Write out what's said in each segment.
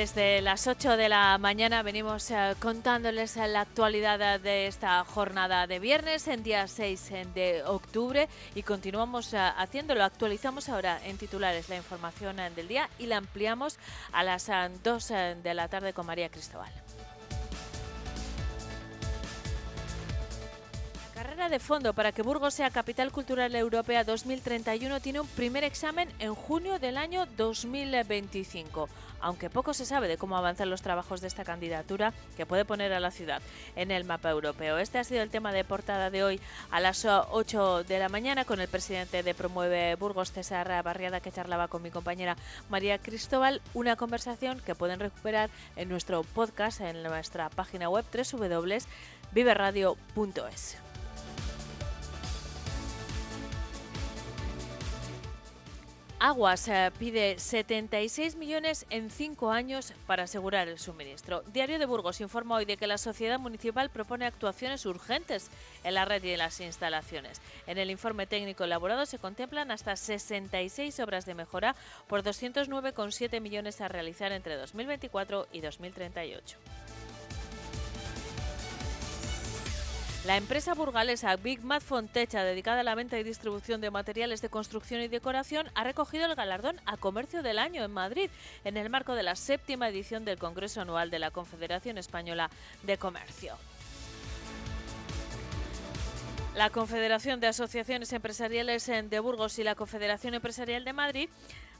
Desde las 8 de la mañana venimos eh, contándoles la actualidad de esta jornada de viernes, en día 6 de octubre, y continuamos eh, haciéndolo. Actualizamos ahora en titulares la información eh, del día y la ampliamos a las 2 de la tarde con María Cristóbal. De fondo para que Burgos sea capital cultural europea 2031 tiene un primer examen en junio del año 2025 aunque poco se sabe de cómo avanzan los trabajos de esta candidatura que puede poner a la ciudad en el mapa europeo. Este ha sido el tema de portada de hoy a las 8 de la mañana con el presidente de Promueve Burgos, César Barriada, que charlaba con mi compañera María Cristóbal. Una conversación que pueden recuperar en nuestro podcast, en nuestra página web www.viveradio.es. Aguas eh, pide 76 millones en cinco años para asegurar el suministro. Diario de Burgos informa hoy de que la sociedad municipal propone actuaciones urgentes en la red y en las instalaciones. En el informe técnico elaborado se contemplan hasta 66 obras de mejora por 209,7 millones a realizar entre 2024 y 2038. La empresa burgalesa Big Mat Fontecha, dedicada a la venta y distribución de materiales de construcción y decoración, ha recogido el galardón a Comercio del Año en Madrid, en el marco de la séptima edición del Congreso Anual de la Confederación Española de Comercio. La Confederación de Asociaciones Empresariales de Burgos y la Confederación Empresarial de Madrid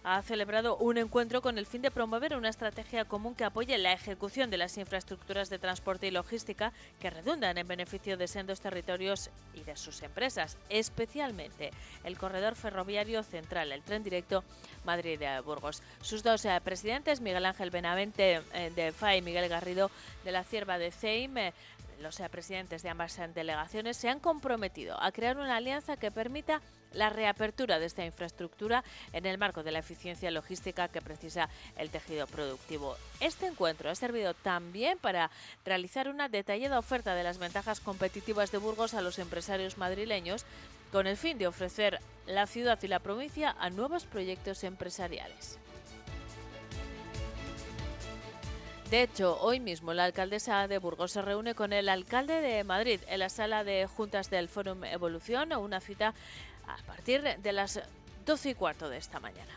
ha celebrado un encuentro con el fin de promover una estrategia común que apoye la ejecución de las infraestructuras de transporte y logística que redundan en beneficio de sendos territorios y de sus empresas, especialmente el corredor ferroviario central, el tren directo Madrid-Burgos. Sus dos eh, presidentes, Miguel Ángel Benavente eh, de FAI y Miguel Garrido de la Cierva de CEIM, eh, los presidentes de ambas delegaciones se han comprometido a crear una alianza que permita la reapertura de esta infraestructura en el marco de la eficiencia logística que precisa el tejido productivo. Este encuentro ha servido también para realizar una detallada oferta de las ventajas competitivas de Burgos a los empresarios madrileños con el fin de ofrecer la ciudad y la provincia a nuevos proyectos empresariales. De hecho, hoy mismo la alcaldesa de Burgos se reúne con el alcalde de Madrid en la sala de juntas del Fórum Evolución, una cita a partir de las 12 y cuarto de esta mañana.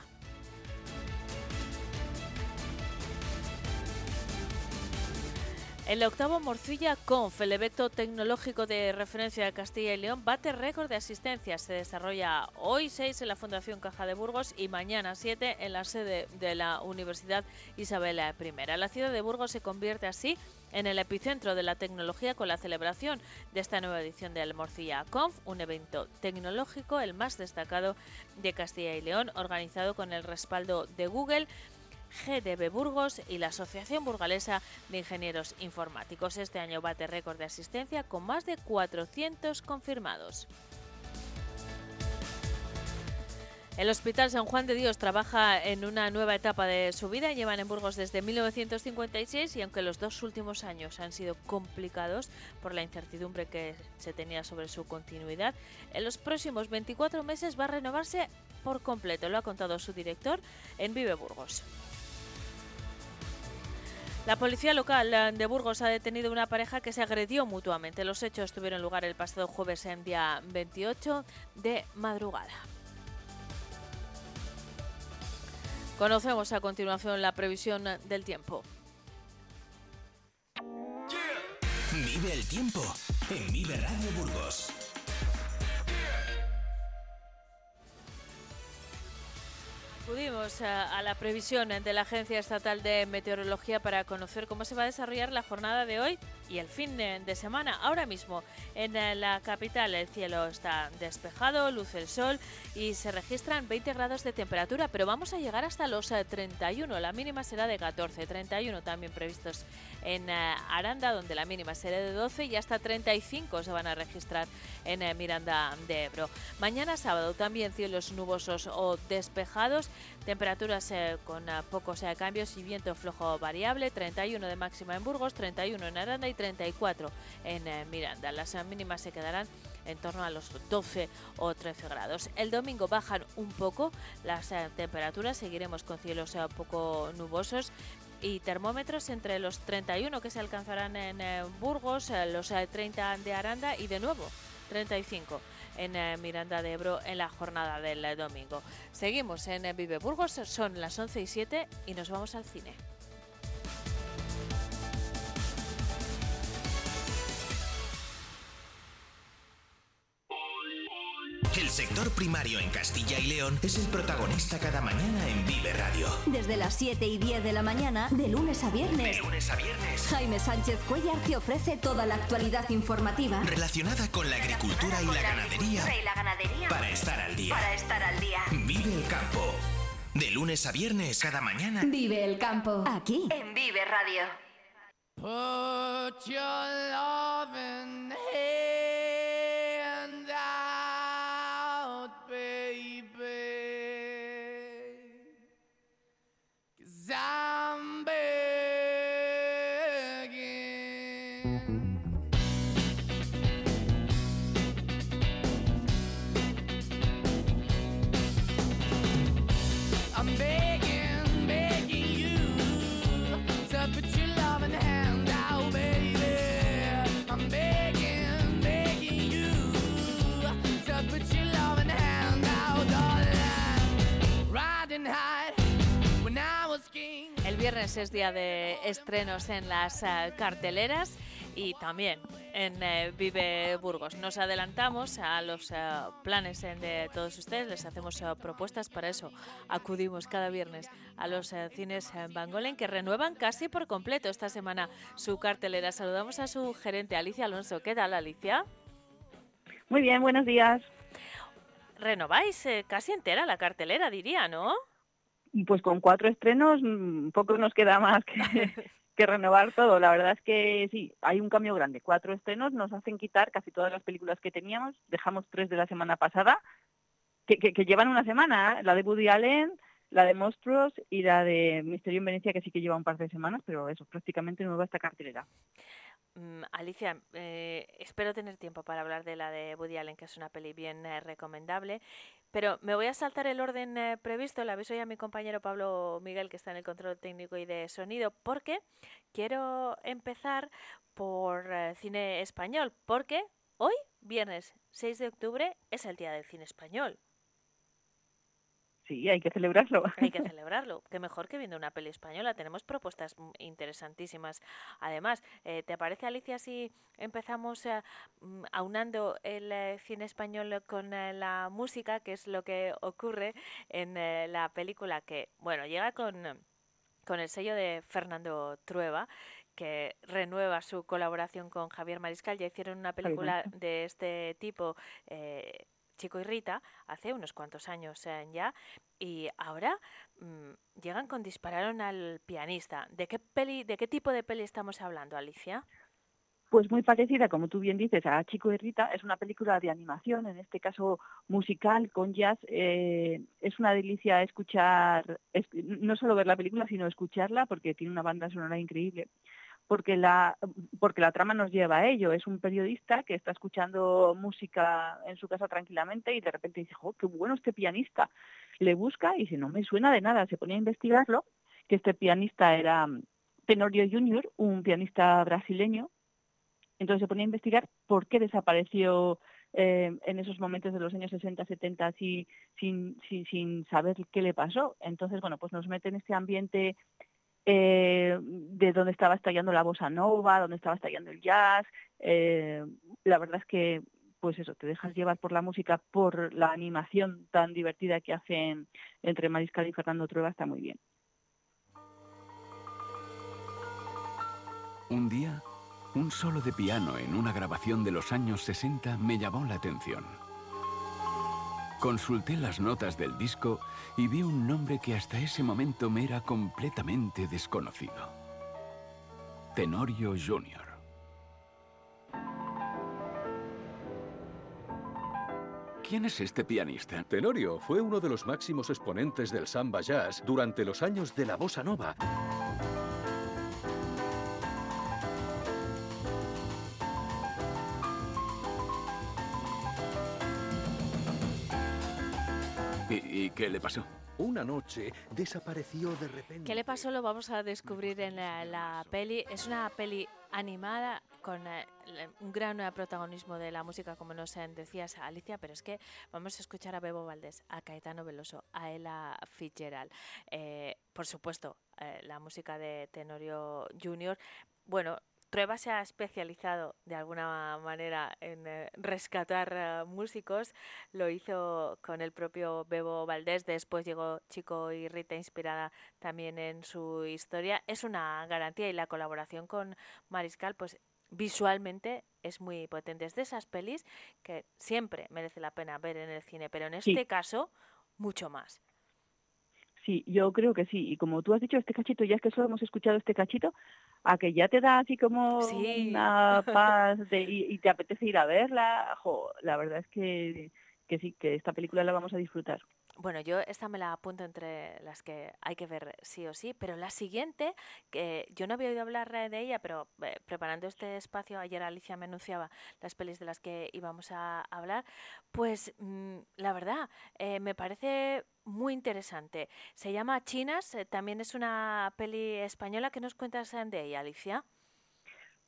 El octavo Morcilla Conf, el evento tecnológico de referencia de Castilla y León, bate récord de asistencia. Se desarrolla hoy 6 en la Fundación Caja de Burgos y mañana 7 en la sede de la Universidad Isabel I. La ciudad de Burgos se convierte así en el epicentro de la tecnología con la celebración de esta nueva edición del Morcilla Conf, un evento tecnológico el más destacado de Castilla y León, organizado con el respaldo de Google. GDB Burgos y la Asociación Burgalesa de Ingenieros Informáticos. Este año bate récord de asistencia con más de 400 confirmados. El Hospital San Juan de Dios trabaja en una nueva etapa de su vida. Llevan en Burgos desde 1956 y aunque los dos últimos años han sido complicados por la incertidumbre que se tenía sobre su continuidad, en los próximos 24 meses va a renovarse por completo. Lo ha contado su director en Vive Burgos. La policía local de Burgos ha detenido una pareja que se agredió mutuamente. Los hechos tuvieron lugar el pasado jueves en día 28 de madrugada. Conocemos a continuación la previsión del tiempo. Vive el tiempo en Vive Radio Burgos. Acudimos a, la previsión de la Agencia Estatal de Meteorología para conocer cómo se va a desarrollar la jornada de hoy y el fin de, semana. Ahora mismo en eh, la capital el cielo está despejado, luce el sol y se registran 20 grados de temperatura, pero vamos a llegar hasta los 31. Eh, la mínima será de 14, 31 también previstos en eh, Aranda, donde la mínima será de 12 y hasta 35 se van a registrar en Miranda de Ebro. Mañana sábado también cielos nubosos o despejados Temperaturas con pocos cambios y viento flojo variable, 31 de máxima en Burgos, 31 en Aranda y 34 en Miranda. Las mínimas se quedarán en torno a los 12 o 13 grados. El domingo bajan un poco las temperaturas, seguiremos con cielos poco nubosos y termómetros entre los 31 que se alcanzarán en Burgos, los 30 de Aranda y de nuevo 35 en eh, Miranda de Ebro en la jornada del eh, domingo. Seguimos en eh, Vive Burgos, son las 11 y 7 y nos vamos al cine. El sector primario en Castilla y León es el protagonista cada mañana en Vive Radio. Desde las 7 y 10 de la mañana, de lunes a viernes. De lunes a viernes. Jaime Sánchez Cuellar te ofrece toda la actualidad informativa relacionada con la agricultura y la, ganadería. y la ganadería. Para estar al día. Para estar al día. Vive el campo. De lunes a viernes cada mañana. Vive el campo. Aquí en Vive Radio. Zombie. Viernes es día de estrenos en las eh, carteleras y también en eh, Vive Burgos. Nos adelantamos a los eh, planes de todos ustedes, les hacemos propuestas para eso. Acudimos cada viernes a los cines Bangolen que renuevan casi por completo esta semana su cartelera. Saludamos a su gerente Alicia Alonso. ¿Qué tal, Alicia? Muy bien, buenos días. Renováis casi entera la cartelera, diría, ¿no? Pues con cuatro estrenos mm, poco nos queda más que, renovar todo. La verdad es que sí, hay un cambio grande. Cuatro estrenos nos hacen quitar casi todas las películas que teníamos. Dejamos tres de la semana pasada, que, que, llevan una semana. ¿eh? La de Woody Allen, la de Monstruos y la de Misterio en Venecia, que sí que lleva un par de semanas, pero eso, prácticamente nueva esta cartelera. Mm, Alicia, eh, espero tener tiempo para hablar de la de Woody Allen, que es una peli bien eh, recomendable. Pero me voy a saltar el orden eh, previsto, le aviso ya a mi compañero Pablo Miguel, que está en el control técnico y de sonido, porque quiero empezar por cine español, porque hoy, viernes 6 de octubre, es el Día del Cine Español. Sí, hay que celebrarlo. Hay que celebrarlo. Qué mejor que viendo una peli española. Tenemos propuestas interesantísimas. Además, eh, ¿te parece, Alicia, si empezamos eh, mm, aunando el eh, cine español con la música, que es lo que ocurre en la película que, bueno, llega con, con el sello de Fernando Trueba? que renueva su colaboración con Javier Mariscal. Ya hicieron una película de este tipo Chico y Rita hace unos cuantos años ya y ahora mm, llegan con dispararon al pianista. ¿De qué peli, de qué tipo de peli estamos hablando, Alicia? Pues muy parecida, como tú bien dices, a Chico y Rita. Es una película de animación, en este caso musical, con jazz. Eh, es una delicia escuchar, no solo ver la película, sino escucharla, porque tiene una banda sonora increíble porque la, porque la trama nos lleva a ello. Es un periodista que está escuchando música en su casa tranquilamente y de repente dice, ¡oh, qué bueno este pianista! Le busca y si no me suena de nada, se pone a investigarlo, que este pianista era Tenorio Junior, un pianista brasileño. Entonces se pone a investigar por qué desapareció eh, en esos momentos de los años 60, 70 sin, sin, sin saber qué le pasó. Entonces, bueno, pues nos mete en este ambiente eh, de dónde estaba estallando la bossa nova, dónde estaba estallando el jazz. Eh, la verdad es que, pues eso, te dejas llevar por la música, por la animación tan divertida que hacen entre Mariscal y Fernando Trueba, está muy bien. Un día, un solo de piano en una grabación de los años 60 me llamó la atención. Consulté las notas del disco y vi un nombre que hasta ese momento me era completamente desconocido. Tenorio Jr. ¿Quién es este pianista? Tenorio fue uno de los máximos exponentes del samba jazz durante los años de la bossa nova. Qué le pasó? Una noche desapareció de repente. ¿Qué le pasó? Lo vamos a descubrir en la, la peli. Es una peli animada con eh, un gran protagonismo de la música, como nos decías, Alicia, pero es que vamos a escuchar a Bebo Valdés, a Caetano Veloso, a Ella Fitzgerald. Eh, por supuesto, eh, la música de Tenorio Jr. Bueno, Trueba se ha especializado de alguna manera en eh, rescatar eh, músicos. Lo hizo con el propio Bebo Valdés. Después llegó Chico y Rita, inspirada también en su historia. Es una garantía y la colaboración con Mariscal, pues visualmente es muy potente. Es de esas pelis que siempre merece la pena ver en el cine, pero en Sí. este caso, mucho más. Sí, yo creo que sí. Y como tú has dicho, este cachito, ya es que solo hemos escuchado este cachito, a que ya te da así como Sí. una paz de, y, y te apetece ir a verla. Jo, la verdad es que, que sí, que esta película la vamos a disfrutar. Bueno, yo esta me la apunto entre las que hay que ver sí o sí, pero la siguiente, que yo no había oído hablar de ella, pero eh, preparando este espacio, ayer Alicia me anunciaba las pelis de las que íbamos a hablar, pues mm, la verdad, eh, me parece muy interesante. Se llama Chinas, eh, también es una peli española. ¿Qué nos cuentas eh, de ella, Alicia?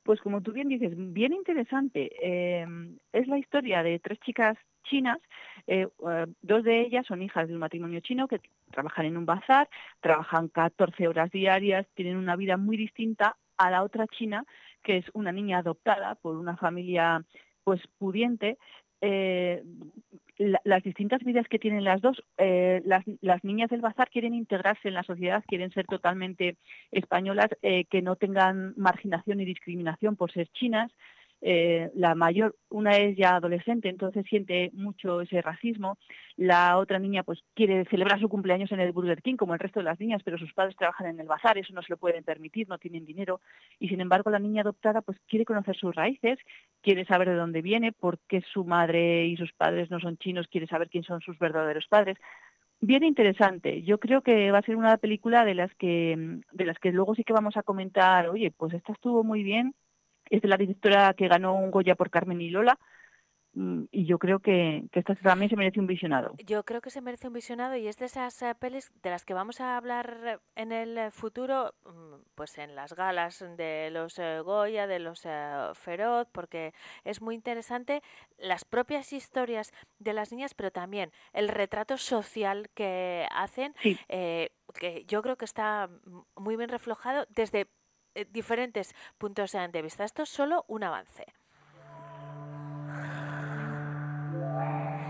Pues como tú bien dices, bien interesante. Eh, es la historia de tres chicas chinas, eh, dos de ellas son hijas de un matrimonio chino que trabajan en un bazar, trabajan 14 horas diarias, tienen una vida muy distinta a la otra china, que es una niña adoptada por una familia pues pudiente. La- las distintas vidas que tienen las dos, eh, las, las niñas del bazar quieren integrarse en la sociedad, quieren ser totalmente españolas, eh, que no tengan marginación y discriminación por ser chinas. Eh, la mayor, una es ya adolescente, entonces siente mucho ese racismo. La otra niña pues quiere celebrar su cumpleaños en el Burger King como el resto de las niñas, pero sus padres trabajan en el bazar, eso no se lo pueden permitir, no tienen dinero. Y sin embargo la niña adoptada pues quiere conocer sus raíces, quiere saber de dónde viene, por qué su madre y sus padres no son chinos, quiere saber quién son sus verdaderos padres. Bien interesante. Yo creo que va a ser una película de las que de las que luego sí que vamos a comentar, oye, pues esta estuvo muy bien. Es de la directora que ganó un Goya por Carmen y Lola. mm, Y yo creo que, que esta también se merece un visionado. Yo creo que se merece un visionado y es de esas eh, pelis de las que vamos a hablar eh, en el eh, futuro, mm, pues en las galas de los Goya, de los Feroz, porque es muy interesante las propias historias de las niñas, pero también el retrato social que hacen, Sí. eh, que yo creo que está muy bien reflejado desde eh, diferentes puntos de vista. Esto es solo un avance.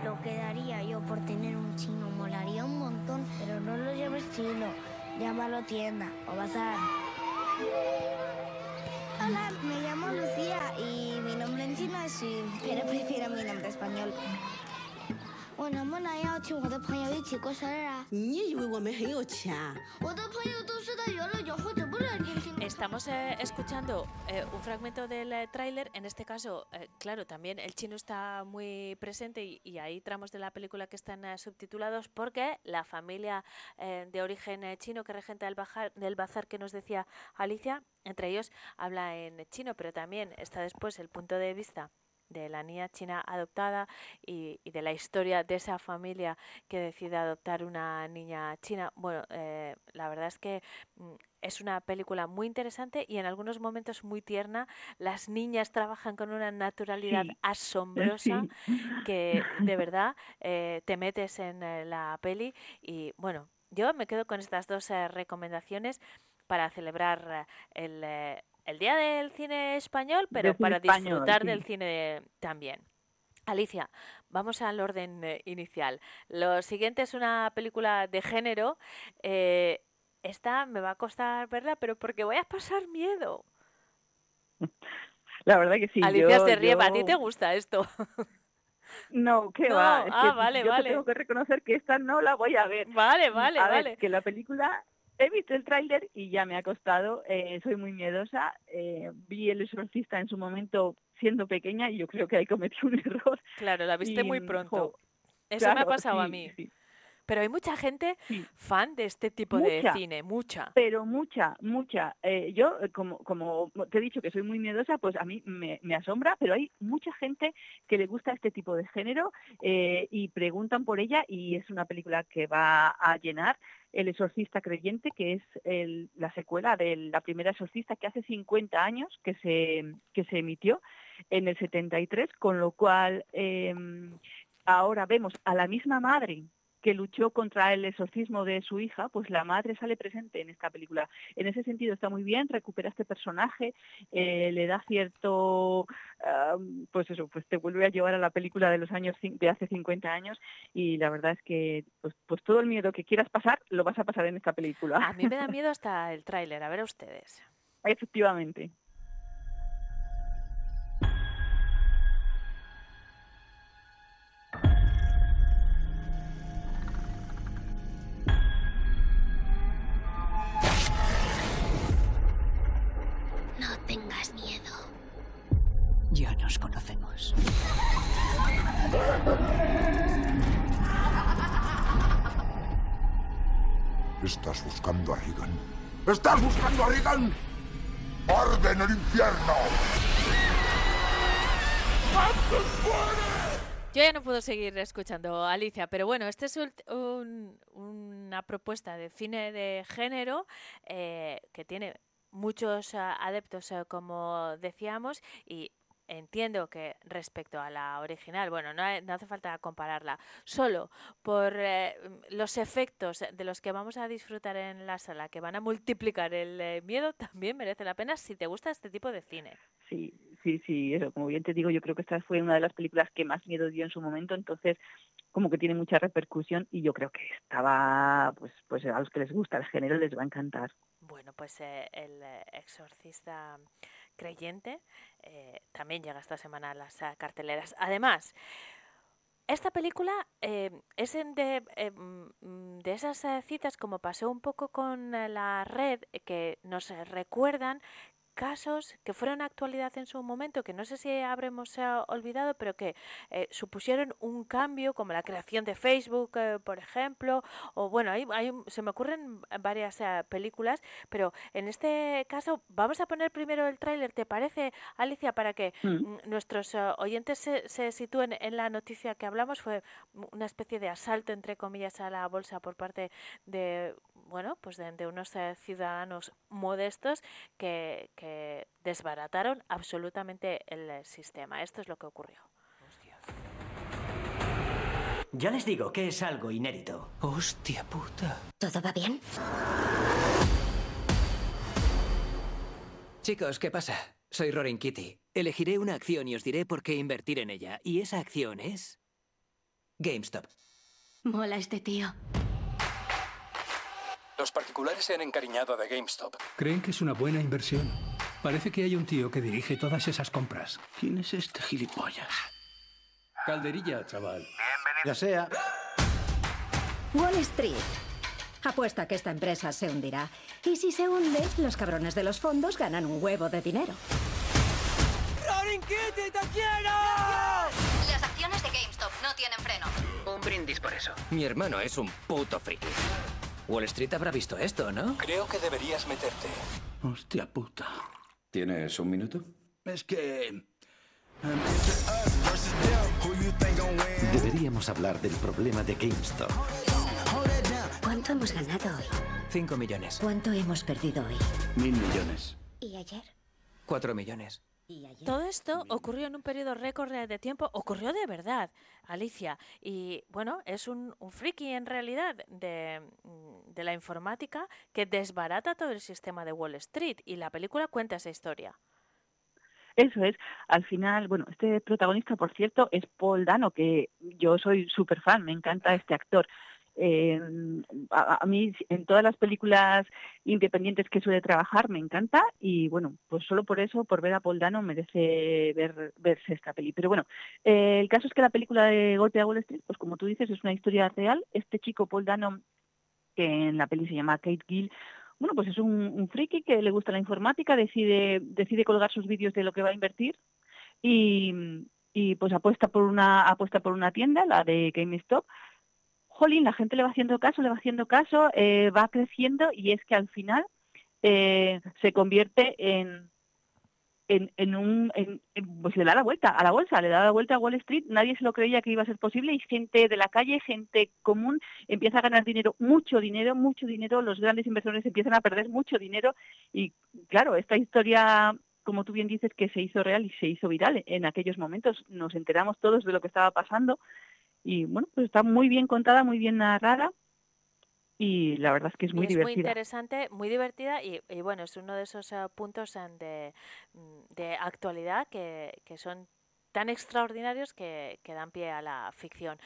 Lo que daría yo por tener un chino molaría un montón, pero no lo llames chino, llámalo tienda o bazar. Hola, me llamo Lucía y mi nombre en chino es pero prefiero mi nombre español. 我能不能邀请我的朋友一起过生日啊？你以为我们很有钱啊？我的朋友都是在游乐园或者不冷静听。 Estamos eh, escuchando eh, un fragmento del eh, tráiler. En este caso, eh, claro, también el chino está muy presente y, y hay tramos de la película que están eh, subtitulados porque la familia eh, de origen eh, chino que regenta el, bajar, del bazar que nos decía Alicia, entre ellos habla en chino, pero también está después el punto de vista de la niña china adoptada y, y de la historia de esa familia que decide adoptar una niña china. Bueno, eh, la verdad es que mm, es una película muy interesante y en algunos momentos muy tierna. Las niñas trabajan con una naturalidad Sí, asombrosa Sí. que de verdad eh, te metes en eh, la peli y bueno, yo me quedo con estas dos eh, recomendaciones. para celebrar el, eh, el Día del Cine Español, pero cine para español, disfrutar sí. del cine también. Alicia, vamos al orden eh, inicial. Lo siguiente es una película de género. eh, esta me va a costar verla, pero porque voy a pasar miedo. La verdad que sí. Alicia yo- se ríe, ¿a ti te gusta esto? No, ¿qué No, va? Es ah, que vale, yo te vale. tengo que reconocer que esta no la voy a ver. Vale, vale, a vale. ver, que la película... He visto el tráiler y ya me ha costado. eh, soy muy miedosa. eh, vi El Exorcista en su momento siendo pequeña y yo creo que ahí cometí un error. Claro, la viste muy pronto. jo, Eso me ha pasado a mí. sí. Pero hay mucha gente Sí. fan de este tipo de cine, mucha. Pero mucha, mucha. Eh, yo, eh, como, como te he dicho que soy muy miedosa, pues a mí me, me asombra, pero hay mucha gente que le gusta este tipo de género eh, y preguntan por ella y es una película que va a llenar El exorcista creyente, que es el- la secuela de la primera exorcista que hace 50 años que se, que se emitió en el 73, con lo cual em, ahora vemos a la misma madre que luchó contra el exorcismo de su hija, pues la madre sale presente en esta película. En ese sentido está muy bien, recupera este personaje, eh, le da cierto, ah, pues eso, pues te vuelve a llevar a la película de los años de hace 50 años y la verdad es que pues, pues todo el miedo que quieras pasar lo vas a pasar en esta película. A mí me da miedo hasta el tráiler, a ver a ustedes. Efectivamente. Ya nos conocemos. Estás buscando a Regan. ¡Estás buscando a Regan! ¡Arde en el infierno! Yo ya no puedo seguir escuchando a Alicia, pero bueno, esta es un- una propuesta de cine de género eh, que tiene muchos ah, adeptos, eh, como decíamos, y entiendo que respecto a la original, bueno, no, ha- no hace falta compararla, solo por eh, los efectos de los que vamos a disfrutar en la sala, que van a multiplicar el eh, miedo, también merece la pena si te gusta este tipo de cine. Sí, sí, sí, eso, como bien te digo, yo creo que esta fue una de las películas que más miedo dio en su momento, entonces como que tiene mucha repercusión y yo creo que estaba, pues, pues a los que les gusta el género les va a encantar. Bueno, pues eh, el eh, exorcista creyente eh, también llega esta semana a las carteleras. Además, esta película eh, es de, eh, mm, de esas eh, citas como pasó un poco con la red que nos recuerdan casos que fueron actualidad en su momento, que no sé si habremos olvidado, pero que eh, supusieron un cambio, como la creación de Facebook, eh, por ejemplo, o bueno, hay, hay se me ocurren varias eh, películas, pero en este caso vamos a poner primero el tráiler, ¿te parece, Alicia, para que mm, nuestros eh, oyentes se, se sitúen en la noticia que hablamos? Fue una especie de asalto, entre comillas, a la bolsa por parte de, bueno, pues de, de unos eh, ciudadanos modestos que, que desbarataron absolutamente el eh, sistema. Esto es lo que ocurrió. Ya les digo que es algo inédito. Hostia puta. ¿Todo va bien? Chicos, ¿qué pasa? Soy Rorin Kitty. Elegiré una acción y os diré por qué invertir en ella. Y esa acción es... GameStop. Mola este tío. Los particulares se han encariñado de GameStop. ¿Creen que es una buena inversión? Parece que hay un tío que dirige todas esas compras. ¿Quién es este gilipollas? Calderilla, chaval. Ya sea. Wall Street. Apuesta que esta empresa se hundirá. Y si se hunde, los cabrones de los fondos ganan un huevo de dinero. ¡Rorin Kitty, te quiero! Las acciones de GameStop no tienen freno. Un brindis por eso. Mi hermano es un puto friki. Wall Street habrá visto esto, ¿no? Creo que deberías meterte. Hostia puta. ¿Tienes un minuto? Es que... Deberíamos hablar del problema de GameStop. ¿Cuánto hemos ganado hoy? Cinco millones. ¿Cuánto hemos perdido hoy? Mil millones. ¿Y ayer? Cuatro millones. Todo esto ocurrió en un periodo récord de tiempo, ocurrió de verdad, Alicia. Y bueno, es un, un friki en realidad de, de la informática que desbarata todo el sistema de Wall Street y la película cuenta esa historia. Eso es. Al final, bueno, este protagonista, por cierto, es Paul Dano, que yo soy súper fan, me encanta este actor. A, mí en todas las películas independientes que suele trabajar me encanta y bueno, pues solo por eso, por ver a Paul Dano merece ver, verse esta peli. Pero bueno, eh, el caso es que la película de Golpe a Wall Street, pues como tú dices, es una historia real. Este chico Paul Dano, que en la peli se llama Kate Gill, bueno, pues es un, un friki que le gusta la informática, decide, decide colgar sus vídeos de lo que va a invertir y, y pues apuesta por una apuesta por una tienda, la de GameStop, jolín, la gente le va haciendo caso, le va haciendo caso, eh, va creciendo y es que al final eh, se convierte en, en, un, pues le da la vuelta a la bolsa, le da la vuelta a Wall Street, nadie se lo creía que iba a ser posible y gente de la calle, gente común empieza a ganar dinero, mucho dinero, mucho dinero, los grandes inversores empiezan a perder mucho dinero y claro, esta historia como tú bien dices, que se hizo real y se hizo viral en aquellos momentos. Nos enteramos todos de lo que estaba pasando y bueno, pues está muy bien contada, muy bien narrada y la verdad es que es muy es divertida. muy interesante, muy divertida y, y bueno, es uno de esos uh, puntos de, de, actualidad que, que son tan extraordinarios que, que, dan pie a la ficción.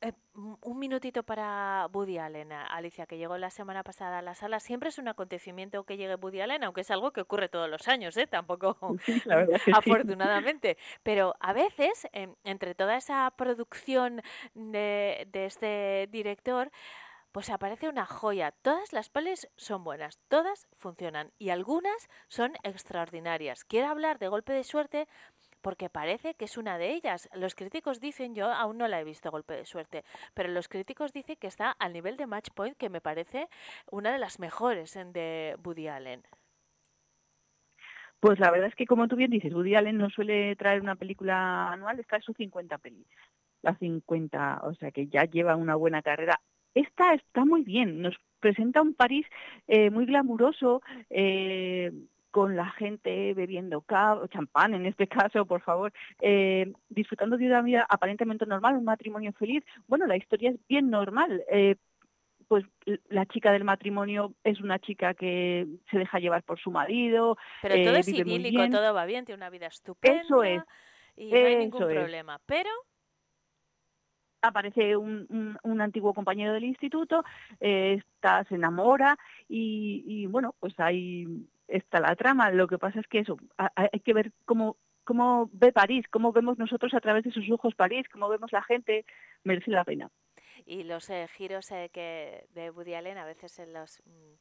Eh, un minutito para Woody Allen, Alicia, que llegó la semana pasada a la sala. Siempre es un acontecimiento que llegue Woody Allen, aunque es algo que ocurre todos los años, ¿eh? Tampoco, sí, afortunadamente. Sí. Pero a veces, eh, entre toda esa producción de, de este director, pues aparece una joya. Todas las pelis son buenas, todas funcionan y algunas son extraordinarias. Quiero hablar de Golpe de Suerte porque parece que es una de ellas. Los críticos dicen, yo aún no la he visto golpe de suerte, pero los críticos dicen que está al nivel de Match Point, que me parece una de las mejores de Woody Allen. Pues la verdad es que, como tú bien dices, Woody Allen no suele traer una película anual, está en sus 50 pelis. Las 50, o sea que ya lleva una buena carrera. Esta está muy bien, nos presenta un París eh, muy glamuroso, eh, con la gente bebiendo champán, en este caso, por favor, eh, disfrutando de una vida aparentemente normal, un matrimonio feliz. Bueno, la historia es bien normal. Eh, pues la chica del matrimonio es una chica que se deja llevar por su marido. Pero todo eh, es idílico, todo va bien, tiene una vida estupenda. Eso es. Y no hay ningún problema. Pero aparece un, un, un, antiguo compañero del instituto, eh, está, se enamora y, y, bueno, pues ahí está la trama. Lo que pasa es que eso, hay que ver cómo, cómo ve París, cómo vemos nosotros a través de sus ojos París, cómo vemos la gente, merece la pena. Y los eh, giros eh, que de Woody Allen, a veces en los, mm,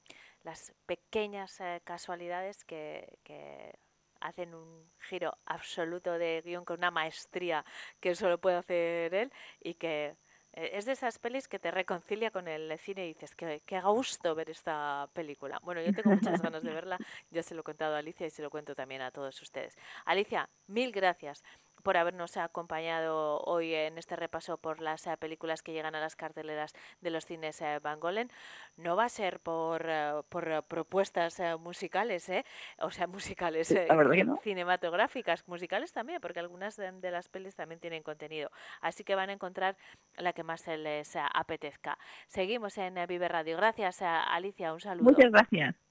las pequeñas eh, casualidades que, que hacen un giro absoluto de guion con una maestría que solo puede hacer él y que es de esas pelis que te reconcilia con el cine y dices que, que gusto ver esta película. Bueno, yo tengo muchas ganas de verla, ya se lo he contado a Alicia y se lo cuento también a todos ustedes. Alicia, mil gracias por habernos acompañado hoy en este repaso por las uh, películas que llegan a las carteleras de los cines uh, Van Golen. No va a ser por, uh, por propuestas musicales, ¿eh? o sea, musicales, no. cinematográficas, musicales también, porque algunas de, de, las pelis también tienen contenido. Así que van a encontrar la que más se les apetezca. Seguimos en Vive Radio. Gracias, Alicia. Un saludo. Muchas gracias.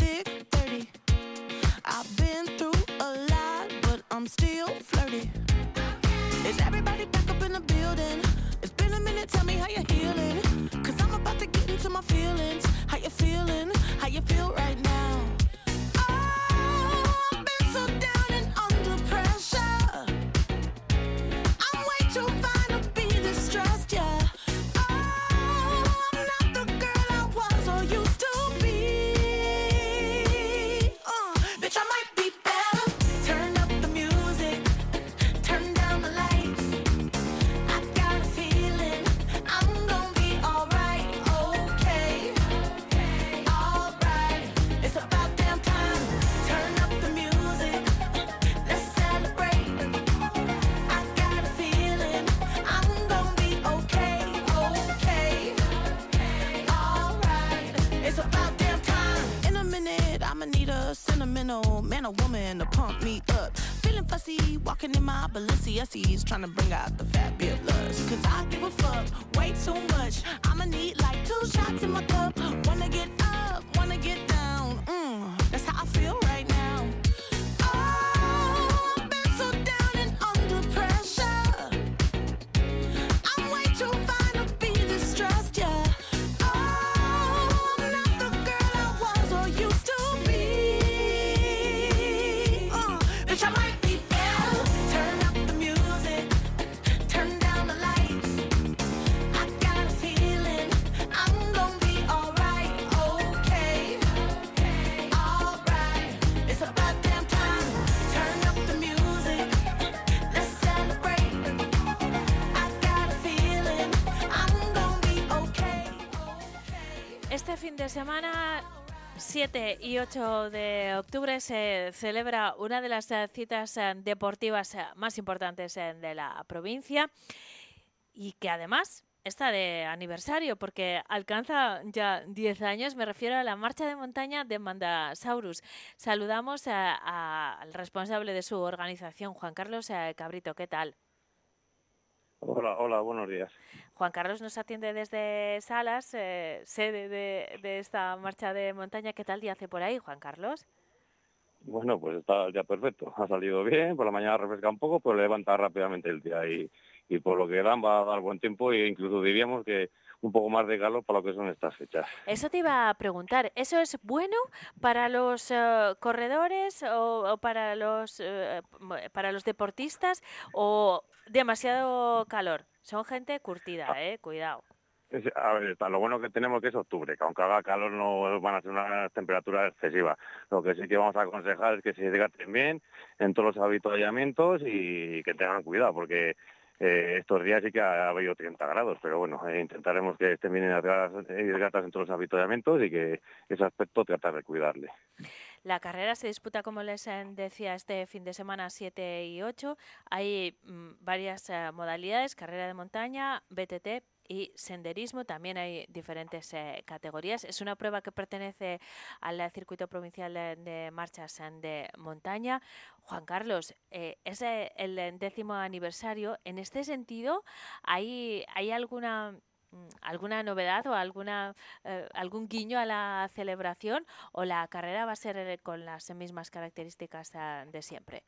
Yeah, Balenciennes, trying to bring out the semana, 7 y 8 de octubre, se celebra una de las eh, citas eh, deportivas eh, más importantes de la provincia y que además está de aniversario porque alcanza ya 10 años. Me refiero a la marcha de montaña de Mandasaurus. Saludamos al responsable de su organización, Juan Carlos Cabrito. ¿Qué tal? Hola, hola, buenos días. Juan Carlos nos atiende desde Salas, eh, sede de, de esta marcha de montaña. ¿Qué tal día hace por ahí, Juan Carlos? Bueno, pues está el día perfecto. Ha salido bien, por la mañana refresca un poco, pero levanta rápidamente el día y, y por lo que dan va a dar buen tiempo e incluso diríamos que un poco más de calor para lo que son estas fechas. Eso te iba a preguntar. ¿Eso es bueno para los eh, corredores o, o para los m- para los deportistas o demasiado calor? Son gente curtida, eh. Cuidado. A ver, está, lo bueno que tenemos que es octubre, que aunque haga calor no van a ser unas temperaturas excesivas. Lo que sí que vamos a aconsejar es que se hidraten bien en todos los habituallamientos y que tengan cuidado, porque eh, estos días sí que ha habido 30 grados, pero bueno, eh, intentaremos que estén bien hidratadas, hidratadas en todos los habituallamientos y que ese aspecto tratar de cuidarle. La carrera se disputa, como les eh, decía, este fin de semana 7 y 8. Hay mm, varias eh, modalidades, carrera de montaña, BTT y senderismo. También hay diferentes eh, categorías. Es una prueba que pertenece al eh, circuito provincial de, marchas de montaña. Juan Carlos, es el décimo aniversario. En este sentido, ¿hay, hay alguna alguna novedad o alguna eh, algún guiño a la celebración o la carrera va a ser eh, con las mismas características eh, de siempre?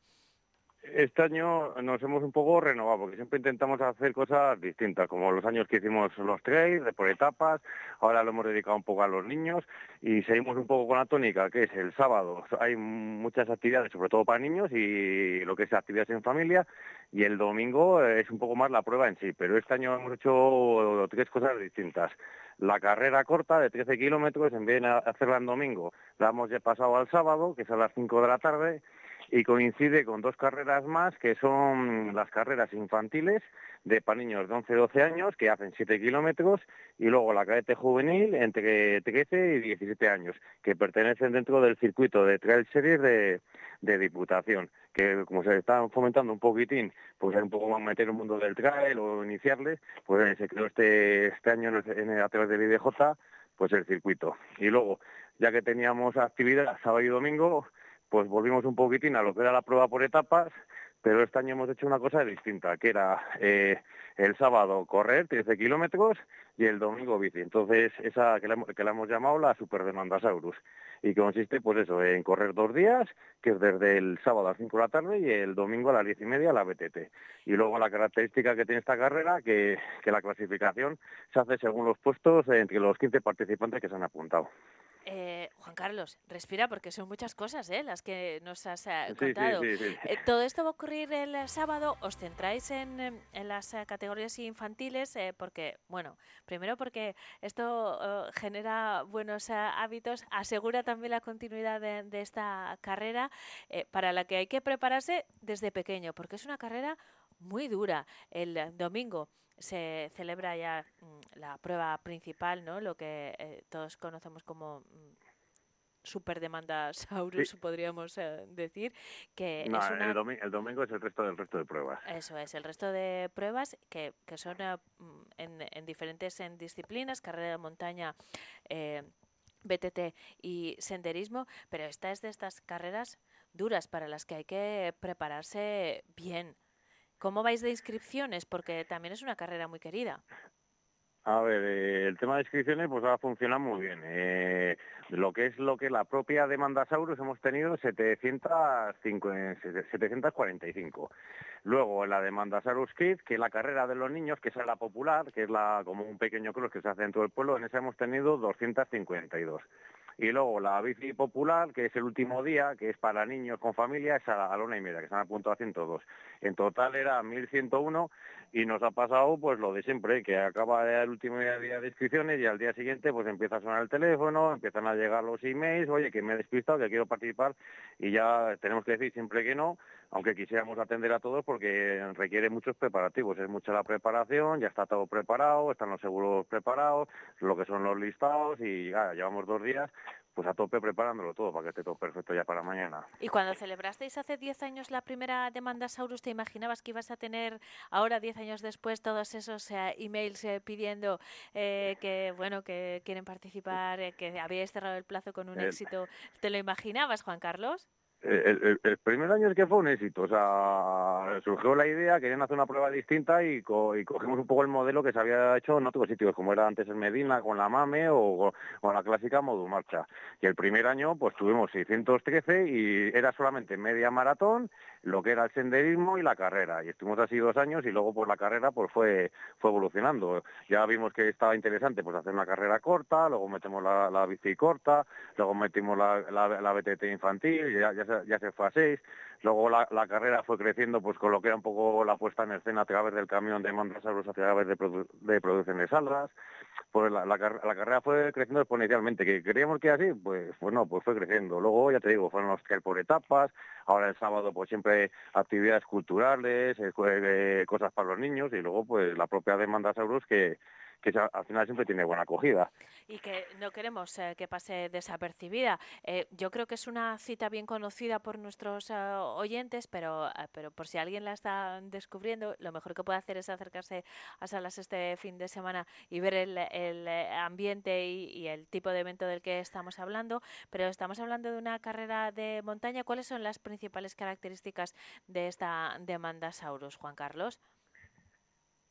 Este año nos hemos un poco renovado, porque siempre intentamos hacer cosas distintas, como los años que hicimos los trails, de por etapas, ahora lo hemos dedicado un poco a los niños y seguimos un poco con la tónica, que es el sábado. Hay muchas actividades, sobre todo para niños, y lo que es actividades en familia, y el domingo es un poco más la prueba en sí, pero este año hemos hecho tres cosas distintas. La carrera corta de 13 kilómetros, en vez de hacerla en domingo, la hemos ya pasado al sábado, que es a las 5 de la tarde, y coincide con dos carreras más que son las carreras infantiles de para niños de 11-12 años que hacen 7 kilómetros y luego la cadete juvenil entre 13 y 17 años que pertenecen dentro del circuito de Trail Series de, de Diputación que como se están fomentando un poquitín pues hay un poco más meter el mundo del trail o iniciarles pues se creó este, este año en en el- a través del IDJ pues el circuito. Y luego ya que teníamos actividad sábado y domingo pues volvimos un poquitín a lo que era la prueba por etapas, pero este año hemos hecho una cosa distinta, que era eh, el sábado correr 13 kilómetros y el domingo bici. Entonces, esa que la, hemos- llamado la Super Demandasaurus. Y consiste, pues eso, en correr dos días, que es desde el sábado a las 5 de la tarde y el domingo a las 10 y media la BTT. Y luego la característica que tiene esta carrera, que, que la clasificación se hace según los puestos entre los 15 participantes que se han apuntado. Eh, Juan Carlos, respira porque son muchas cosas ¿eh? las que nos has eh, Sí, sí, contado. sí, sí. Eh, todo esto va a ocurrir el eh, sábado. ¿Os centráis en, em, en las eh, categorías infantiles? Eh, porque, bueno, primero porque esto genera buenos hábitos, asegura también la continuidad de, de esta carrera para la que hay que prepararse desde pequeño, porque es una carrera muy dura. El domingo se celebra ya mm, la prueba principal, ¿no? Lo que eh, todos conocemos como mm, super demanda Saurus, Sí. podríamos eh, decir, que No, es una el, domi- el domingo es el resto del resto de pruebas. eso es, el resto de pruebas que, que son eh, mm, en, en diferentes en disciplinas, carrera de montaña, eh, BTT y senderismo, pero esta es de estas carreras duras para las que hay que prepararse bien. ¿Cómo vais de inscripciones? Porque también es una carrera muy querida. A ver, eh, el tema de inscripciones pues va a funcionar muy bien. Eh, lo que es lo que la propia demanda Saurus hemos tenido 705, eh, 745. Luego en la demanda Saurus Kids, que es la carrera de los niños, que es la popular, que es la como un pequeño cross que se hace en todo el pueblo, en esa hemos tenido 252. Y luego la bici popular, que es el último día, que es para niños con familia, es a la, a una y media, que están apuntados a 102. En total era 1.101 y nos ha pasado pues lo de siempre, que acaba el último día de inscripciones y al día siguiente pues empieza a sonar el teléfono, empiezan a llegar los emails, oye, que me he despistado, que quiero participar y ya tenemos que decir siempre que no, aunque quisiéramos atender a todos porque requiere muchos preparativos, es mucha la preparación, ya está todo preparado, están los seguros preparados, lo que son los listados y ya llevamos dos días pues a tope preparándolo todo para que esté todo perfecto ya para mañana. Y cuando celebrasteis hace 10 años la primera demanda Saurus, ¿te imaginabas que ibas a tener ahora, 10 años después, todos esos eh, emails eh, pidiendo eh, que, bueno, que quieren participar, eh, que habíais cerrado el plazo con un éxito? ¿Te lo imaginabas, Juan Carlos? El, primer año es que fue un éxito, o sea, surgió la idea, querían hacer una prueba distinta y, co- cogimos un poco el modelo que se había hecho en otros sitios, como era antes en Medina con la MAME o con la clásica Modu Marcha. Y el primer año pues tuvimos 613 y era solamente media maratón, lo que era el senderismo y la carrera. Y estuvimos así dos años y luego pues la carrera pues fue, fue evolucionando. Ya vimos que estaba interesante pues hacer una carrera corta, luego metemos la, la bici corta, luego metimos la, la, BTT infantil, ya, ya, se, ya se fue a seis. Luego la, carrera fue creciendo pues con lo que era un poco la puesta en escena a través del camión de Mandrasauros a través de, produ- de producción de saldas. Pues la, la, car- la carrera fue creciendo exponencialmente. ¿Que creíamos que era así? Pues, pues no, pues fue creciendo. Luego, ya te digo, fueron los que por etapas. Ahora el sábado pues siempre actividades culturales, eh, co- cosas para los niños y luego pues la propia demanda Saurus que, que al final siempre tiene buena acogida. y que no queremos eh, que pase desapercibida. Eh, yo creo que es una cita bien conocida por nuestros eh, oyentes, pero, pero por si alguien la está descubriendo, lo mejor que puede hacer es acercarse a salas este fin de semana y ver el, el, ambiente y, y el tipo de evento del que estamos hablando. Pero estamos hablando de una carrera de montaña. ¿Cuáles son las principales características de esta demanda Saurus, Juan Carlos?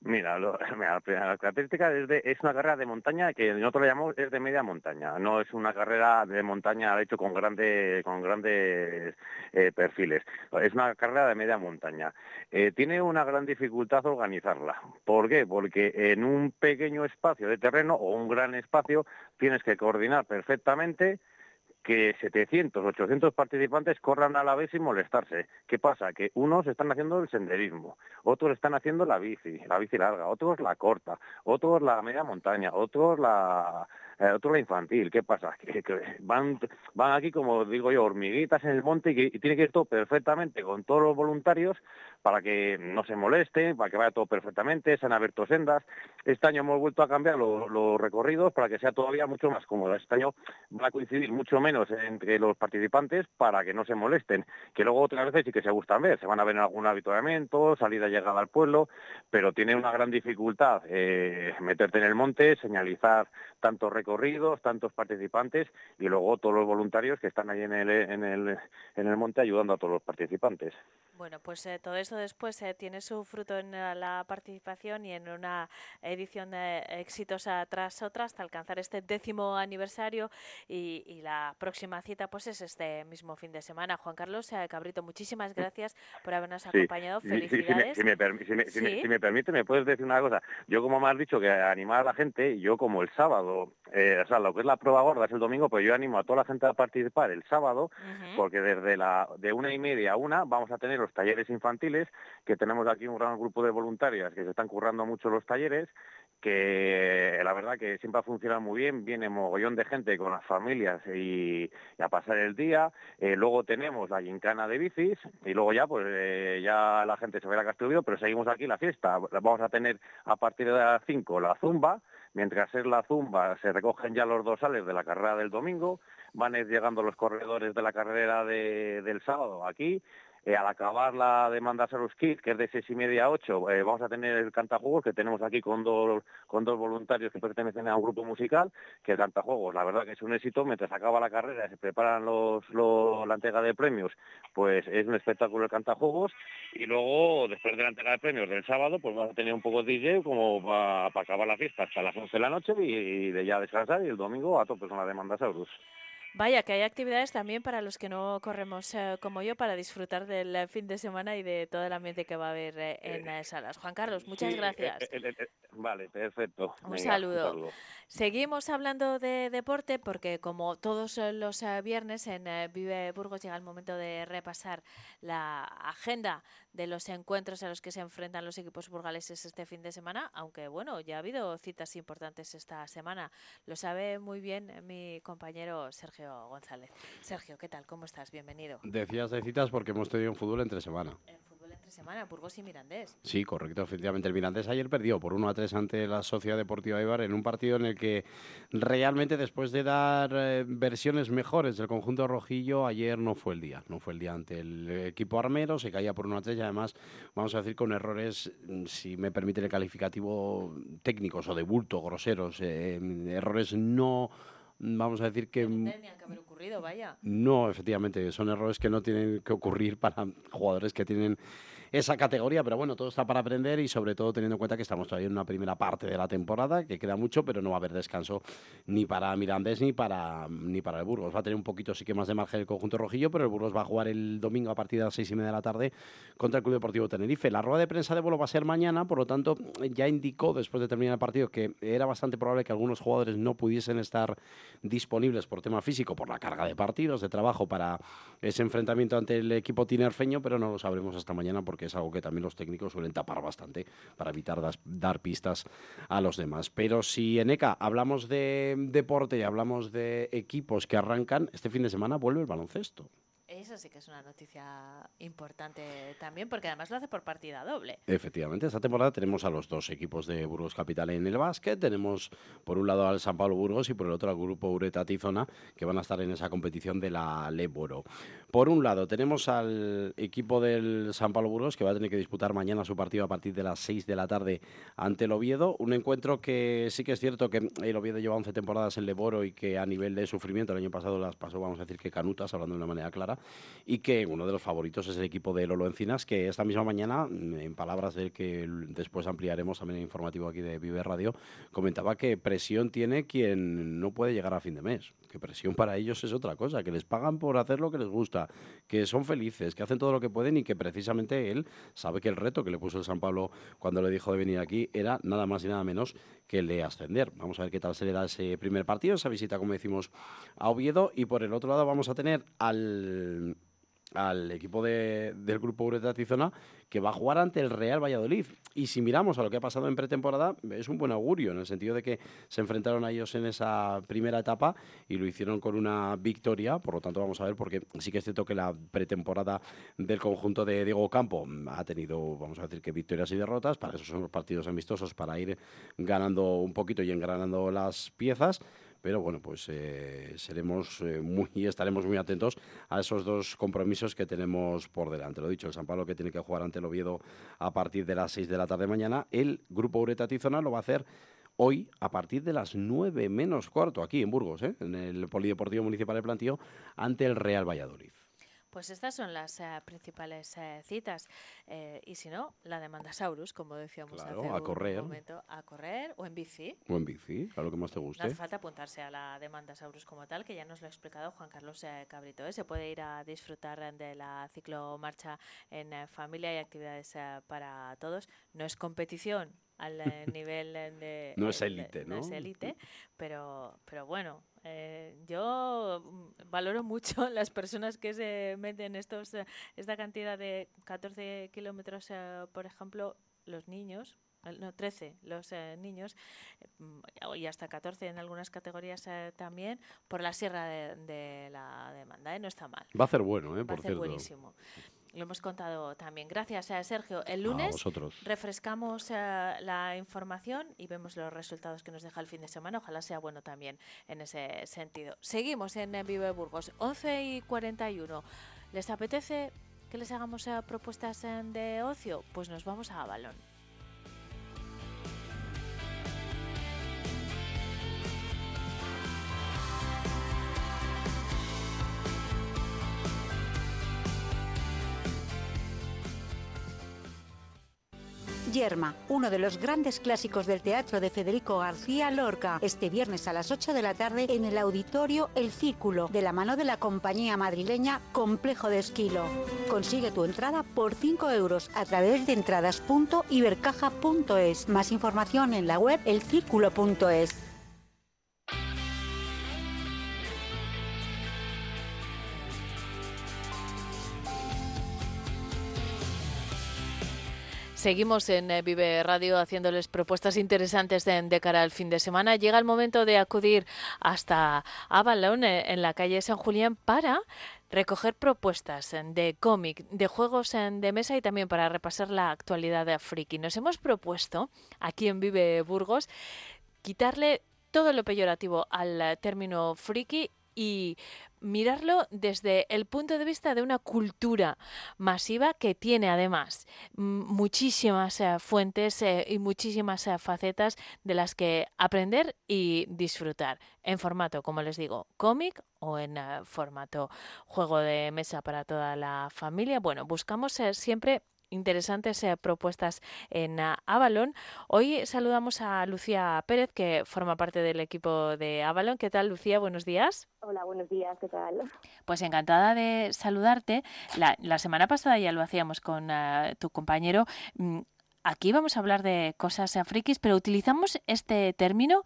Mira, la característica es, de- es una carrera de montaña que nosotros la llamamos es de media montaña. No es una carrera de montaña de hecho con grandes eh, perfiles. Es una carrera de media montaña. Eh, tiene una gran dificultad organizarla. ¿Por qué? Porque en un pequeño espacio de terreno o un gran espacio tienes que coordinar perfectamente que 700, 800 participantes corran a la vez sin molestarse. ¿Qué pasa? Que unos están haciendo el senderismo, otros están haciendo la bici, la bici larga, otros la corta, otros la media montaña, otros la, eh, otros la infantil. ¿Qué pasa? Que, van, van aquí, como digo yo, hormiguitas en el monte y, y tiene que ir todo perfectamente con todos los voluntarios para que no se molesten, para que vaya todo perfectamente, se han abierto sendas. Este año hemos vuelto a cambiar los, los recorridos para que sea todavía mucho más cómodo. Este año va a coincidir mucho menos entre los participantes para que no se molesten, que luego otras veces sí que se gustan ver, se van a ver en algún avituallamiento, salida llegada al pueblo, pero tiene una gran dificultad eh, meterte en el monte, señalizar tantos recorridos, tantos participantes y luego todos los voluntarios que están ahí en el, en el, en el monte ayudando a todos los participantes. Bueno, pues eh, todo esto después eh, tiene su fruto en la participación y en una edición exitosa tras otra hasta alcanzar este décimo aniversario y, y la próxima cita pues es este mismo fin de semana. Juan Carlos eh, Cabrito, muchísimas gracias por habernos Sí, acompañado. sí, sí, si Felicidades. Si me, si me- si me- Sí. si me permite, me puedes decir una cosa. Yo, como me has dicho, que animar a la gente, yo como el sábado, eh, o sea, lo que es la prueba gorda es el domingo, pues yo animo a toda la gente a participar el sábado, porque desde la de una y media a una vamos a tener los talleres infantiles, que tenemos aquí un gran grupo de voluntarias que se están currando mucho los talleres, que la verdad que siempre ha funcionado muy bien, viene mogollón de gente con las familias y, a pasar el día. Eh, luego tenemos la gincana de bicis y luego ya pues eh, ya la gente se verá que ha estudiado, pero seguimos aquí la fiesta. Vamos a tener a partir de las 5 la zumba, mientras es la zumba se recogen ya los dorsales de la carrera del domingo, van a ir llegando los corredores de la carrera de- del sábado aquí. Eh, al acabar la demanda Saros Kids, que es de seis y media a ocho, eh, vamos a tener el cantajuegos que tenemos aquí con dos, con dos voluntarios que pertenecen a un grupo musical, que el cantajuegos, la verdad que es un éxito, mientras acaba la carrera, se preparan los, los- la entrega de premios, pues es un espectáculo el cantajuegos, y luego, después de la entrega de premios del sábado, pues vamos a tener un poco de DJ como para acabar la fiesta hasta las 11 de la noche y, de ya descansar, y el domingo a tope con la demanda. Vaya, que hay actividades también para los que no corremos eh, como yo para disfrutar del eh, fin de semana y de todo el ambiente que va a haber eh, en eh, salas. Juan Carlos, muchas Sí, gracias. vale, perfecto. Un Venga, saludo. Seguimos hablando de deporte porque como todos los viernes en Vive Burgos llega el momento de repasar la agenda de los encuentros a los que se enfrentan los equipos burgaleses este fin de semana, aunque bueno, ya ha habido citas importantes esta semana. Lo sabe muy bien eh, mi compañero Sergio González. Sergio, ¿qué tal? ¿Cómo estás? Bienvenido. Decías de citas porque hemos tenido un fútbol entre semana. Entre semana, Burgos y Mirandés. Sí, correcto, efectivamente. El Mirandés ayer perdió por 1 a 3 ante la Sociedad Deportiva Ibar en un partido en el que realmente después de dar eh, versiones mejores del conjunto rojillo, ayer no fue el día. No fue el día ante el equipo armero, se caía por 1 a 3 y además, vamos a decir, con errores, mm, si me permite el calificativo, técnicos o de bulto, groseros, eh, errores no... Vamos a decir que Tenía que haber ocurrido, vaya. no, efectivamente, son errores que no tienen que ocurrir para jugadores que tienen esa categoría, pero bueno, todo está para aprender y sobre todo teniendo en cuenta que estamos todavía en una primera parte de la temporada, que queda mucho, pero no va a haber descanso ni para Mirandés ni para, ni para el Burgos. Va a tener un poquito sí que más de margen el conjunto rojillo, pero el Burgos va a jugar el domingo a partir de las seis y media de la tarde contra el Club Deportivo Tenerife. La rueda de prensa de Bolo va a ser mañana, por lo tanto, ya indicó después de terminar el partido que era bastante probable que algunos jugadores no pudiesen estar disponibles por tema físico, por la carga de partidos, de trabajo para ese enfrentamiento ante el equipo tinerfeño, pero no lo sabremos hasta mañana porque es algo que también los técnicos suelen tapar bastante para evitar dar pistas a los demás. Pero si en ECA hablamos de deporte y hablamos de equipos que arrancan, este fin de semana vuelve el baloncesto. Eso sí que es una noticia importante también, porque además lo hace por partida doble. Efectivamente, esta temporada tenemos a los dos equipos de Burgos Capital en el básquet. Tenemos por un lado al San Pablo Burgos y por el otro al grupo Ureta Tizona, que van a estar en esa competición de la Leboro. Por un lado, tenemos al equipo del San Pablo Burgos, que va a tener que disputar mañana su partido a partir de las 6 de la tarde ante el Oviedo. Un encuentro que sí que es cierto que el Oviedo lleva 11 temporadas en Leboro y que a nivel de sufrimiento el año pasado las pasó, vamos a decir que canutas, hablando de una manera clara, y que uno de los favoritos es el equipo de Lolo Encinas, que esta misma mañana, en palabras del que después ampliaremos también el informativo aquí de Vive Radio, comentaba que presión tiene quien no puede llegar a fin de mes, que presión para ellos es otra cosa, que les pagan por hacer lo que les gusta, que son felices, que hacen todo lo que pueden y que precisamente él sabe que el reto que le puso el San Pablo cuando le dijo de venir aquí era nada más y nada menos que el de ascender. Vamos a ver qué tal se le da ese primer partido, esa visita, como decimos, a Oviedo. Y por el otro lado vamos a tener al al equipo de- del grupo Ureta Tizona que va a jugar ante el Real Valladolid. Y si miramos a lo que ha pasado en pretemporada, es un buen augurio, en el sentido de que se enfrentaron a ellos en esa primera etapa y lo hicieron con una victoria. Por lo tanto, vamos a ver, porque sí que es cierto que la pretemporada del conjunto de Diego Campo ha tenido, vamos a decir, que victorias y derrotas. Para eso son los partidos amistosos, para ir ganando un poquito y engranando las piezas pero bueno, pues eh, seremos eh, muy estaremos muy atentos a esos dos compromisos que tenemos por delante. Lo dicho, el San Pablo que tiene que jugar ante el Oviedo a partir de las 6 de la tarde mañana. El grupo Ureta Tizona lo va a hacer hoy a partir de las 9 menos cuarto, aquí en Burgos, ¿eh? en el Polideportivo Municipal de Plantío, ante el Real Valladolid. Pues estas son las eh, principales eh, citas. Eh, y si no, la demanda Saurus, como decíamos Claro, hace a un correr. momento, a correr o en bici. O en bici, a lo que más te No guste. hace falta apuntarse a la demanda Saurus como tal, que ya nos lo ha explicado Juan Carlos eh, Cabrito. ¿eh? Se puede ir a disfrutar de la ciclomarcha en familia y actividades para todos. No es competición al eh, nivel eh, de... No es élite, de- ¿no? es élite, pero, pero bueno, eh, yo valoro mucho las personas que se meten estos, esta cantidad de 14 kilómetros, eh, por ejemplo, los niños, no, 13 los eh, niños y hasta 14 en algunas categorías eh, también por la sierra de, de la demanda, ¿eh? no está mal. Va a ser bueno, ¿eh? Va por a ser cierto. buenísimo. Lo hemos contado también. Gracias, eh, Sergio. El lunes refrescamos eh, la información y vemos los resultados que nos deja el fin de semana. Ojalá sea bueno también en ese sentido. Seguimos en eh, Vive Burgos, 11 y 41. ¿Les apetece que les hagamos eh, propuestas de ocio? Pues nos vamos a Avalon. Yerma, uno de los grandes clásicos del teatro de Federico García Lorca, este viernes a las 8 de la tarde en el auditorio El Círculo, de la mano de la compañía madrileña Complejo de Esquilo. Consigue tu entrada por 5 euros a través de entradas.ibercaja.es. Más información en la web elcírculo.es. Seguimos en eh, Vive Radio haciéndoles propuestas interesantes de, de, cara al fin de semana. Llega el momento de acudir hasta Avalon, eh, en la calle San Julián, para recoger propuestas eh, de cómic, de juegos de mesa y también para repasar la actualidad de Friki. Nos hemos propuesto, aquí en Vive Burgos, quitarle todo lo peyorativo al término friki y mirarlo desde el punto de vista de una cultura masiva que tiene además muchísimas eh, fuentes eh, y muchísimas eh, facetas de las que aprender y disfrutar en formato, como les digo, cómic o en formato juego de mesa para toda la familia. Bueno, buscamos siempre interesantes eh, propuestas en uh, Avalon. Hoy saludamos a Lucía Pérez, que forma parte del equipo de Avalon. ¿Qué tal, Lucía? Buenos días. Hola, buenos días. ¿Qué tal? Pues encantada de saludarte. La, la semana pasada ya lo hacíamos con uh, tu compañero. Mm, aquí vamos a hablar de cosas frikis, pero utilizamos este término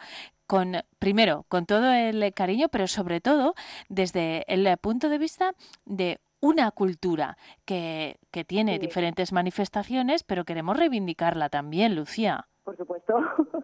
con, primero, con todo el cariño, pero sobre todo desde el punto de vista de una cultura que, que tiene Sí. diferentes manifestaciones, pero queremos reivindicarla también, Lucía. Por supuesto.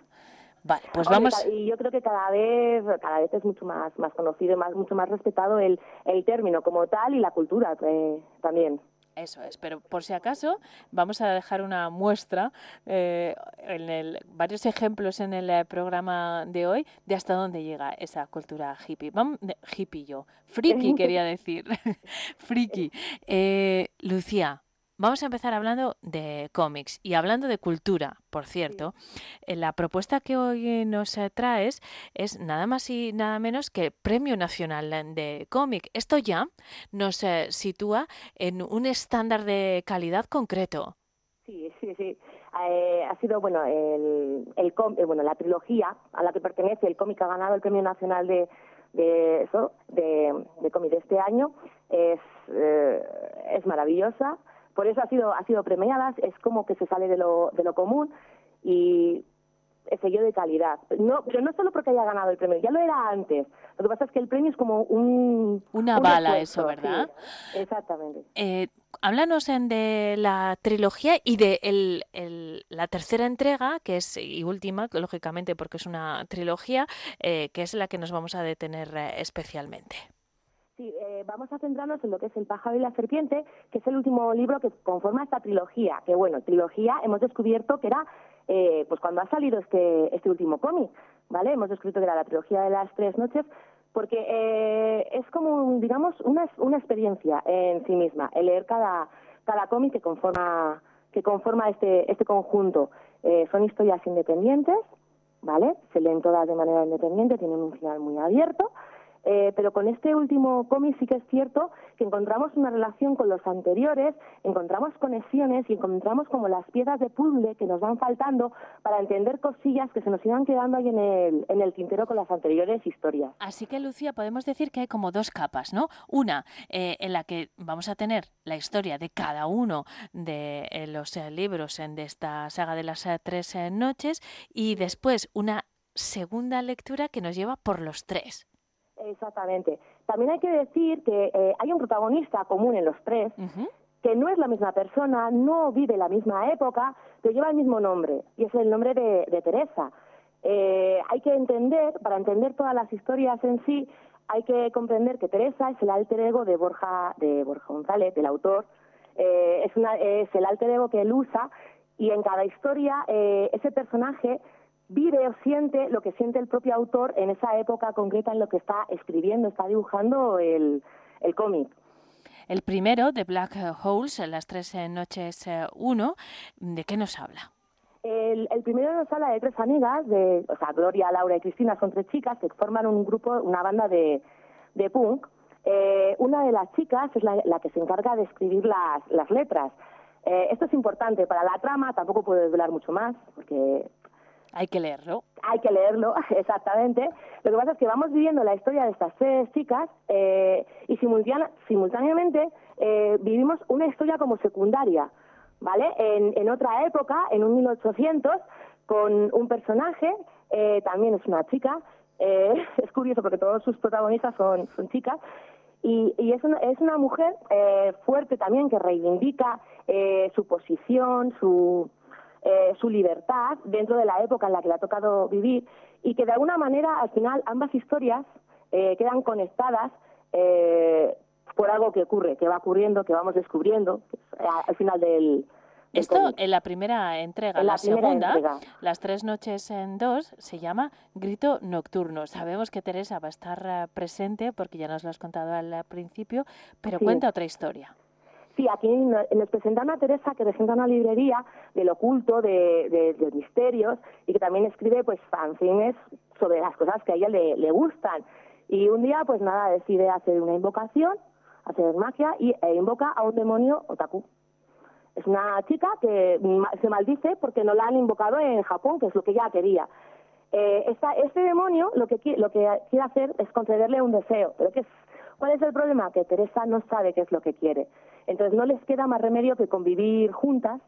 Vale, pues vamos. Y yo creo que cada vez, cada vez es mucho más, más conocido y más, mucho más respetado el, el término como tal y la cultura eh, también. Eso es, pero por si acaso vamos a dejar una muestra, eh, en el, varios ejemplos en el eh, programa de hoy de hasta dónde llega esa cultura hippie. Vamos, hippie yo, friki quería decir, friki. Eh, Lucía, vamos a empezar hablando de cómics y hablando de cultura, por cierto. Eh, La propuesta que hoy nos eh, traes es nada más y nada menos que Premio Nacional de Cómic. Esto ya nos eh, sitúa en un estándar de calidad concreto. Sí, sí, sí. Eh, ha sido, bueno, el, el com- eh, bueno, la trilogía a la que pertenece el cómic ha ganado el Premio Nacional de, de eso, de, de cómic de este año. Es, eh, es maravillosa. Por eso ha sido, ha sido premiada. Es como que se sale de lo, de lo común y es sello de calidad. No, pero no solo porque haya ganado el premio, ya lo era antes. Lo que pasa es que el premio es como un... Una un bala esfuerzo, eso, ¿verdad? sí, exactamente. Eh, háblanos en de la trilogía y de el- el- la tercera entrega, que es y última, lógicamente, porque es una trilogía, eh, que es la que nos vamos a detener eh, especialmente. Sí, eh, vamos a centrarnos en lo que es El pájaro y la serpiente, que es el último libro que conforma esta trilogía. Que bueno, trilogía hemos descubierto que era, eh, pues cuando ha salido este, este último cómic, ¿vale? Hemos descubierto que era la trilogía de las tres noches, porque eh, es como, digamos, una, una experiencia en sí misma, el leer cada, cada cómic que conforma, que conforma este, este conjunto. Eh, son historias independientes, ¿vale? Se leen todas de manera independiente, tienen un final muy abierto. Eh, pero con este último cómic sí que es cierto que encontramos una relación con los anteriores, encontramos conexiones y encontramos como las piezas de puzzle que nos van faltando para entender cosillas que se nos iban quedando ahí en el, en el tintero con las anteriores historias. Así que, Lucía, podemos decir que hay como dos capas, ¿no? Una eh, en la que vamos a tener la historia de cada uno de eh, los eh, libros en de esta saga de las tres noches y después una segunda lectura que nos lleva por los tres. Exactamente. También hay que decir que eh, hay un protagonista común en los tres, que no es la misma persona, no vive la misma época, pero lleva el mismo nombre, y es el nombre de, de Teresa. Eh, hay que entender, para entender todas las historias en sí, hay que comprender que Teresa es el alter ego de Borja, de Borja González, del autor, Eh, es, una, es el alter ego que él usa, y en cada historia eh, ese personaje vive o siente lo que siente el propio autor en esa época concreta en lo que está escribiendo, está dibujando el, el cómic. El primero, de Black Holes, Las Tres Noches 1, ¿de qué nos habla? El, el, primero nos habla de tres amigas, de, o sea, Gloria, Laura y Cristina, son tres chicas que forman un grupo, una banda de, de punk. Eh, una de las chicas es la, la, que se encarga de escribir las, las letras. Eh, esto es importante para la trama, tampoco puedo desvelar mucho más, porque... Hay que leerlo. Hay que leerlo, exactamente. Lo que pasa es que vamos viviendo la historia de estas tres chicas eh, y simultánea, simultáneamente eh, vivimos una historia como secundaria. ¿vale? En, en, otra época, en un 1800, con un personaje, eh, también es una chica, eh, es curioso porque todos sus protagonistas son, son chicas, y, y es, una, es una mujer eh, fuerte también que reivindica su posición, su, su libertad dentro de la época en la que le ha tocado vivir, y que de alguna manera al final ambas historias quedan conectadas por algo que ocurre, que va ocurriendo, que vamos descubriendo al final del, esto en la primera entrega. En la, la segunda, entrega. las tres noches en dos, se llama Grito Nocturno. Sabemos que Teresa va a estar uh, presente porque ya nos lo has contado al principio, pero sí. cuenta otra historia. Sí, aquí nos presenta una Teresa que presenta una librería del oculto, de, de, de, misterios y que también escribe pues fanzines sobre las cosas que a ella le, gustan. Y un día, pues nada, decide hacer una invocación, hacer magia y, e invoca a un demonio otaku. Es una chica que se maldice porque no la han invocado en Japón, que es lo que ella quería. Eh, esta, este demonio lo que, lo que quiere hacer es concederle un deseo. Pero ¿qué es, ¿cuál es el problema? Que Teresa no sabe qué es lo que quiere. Entonces no les queda más remedio que convivir juntas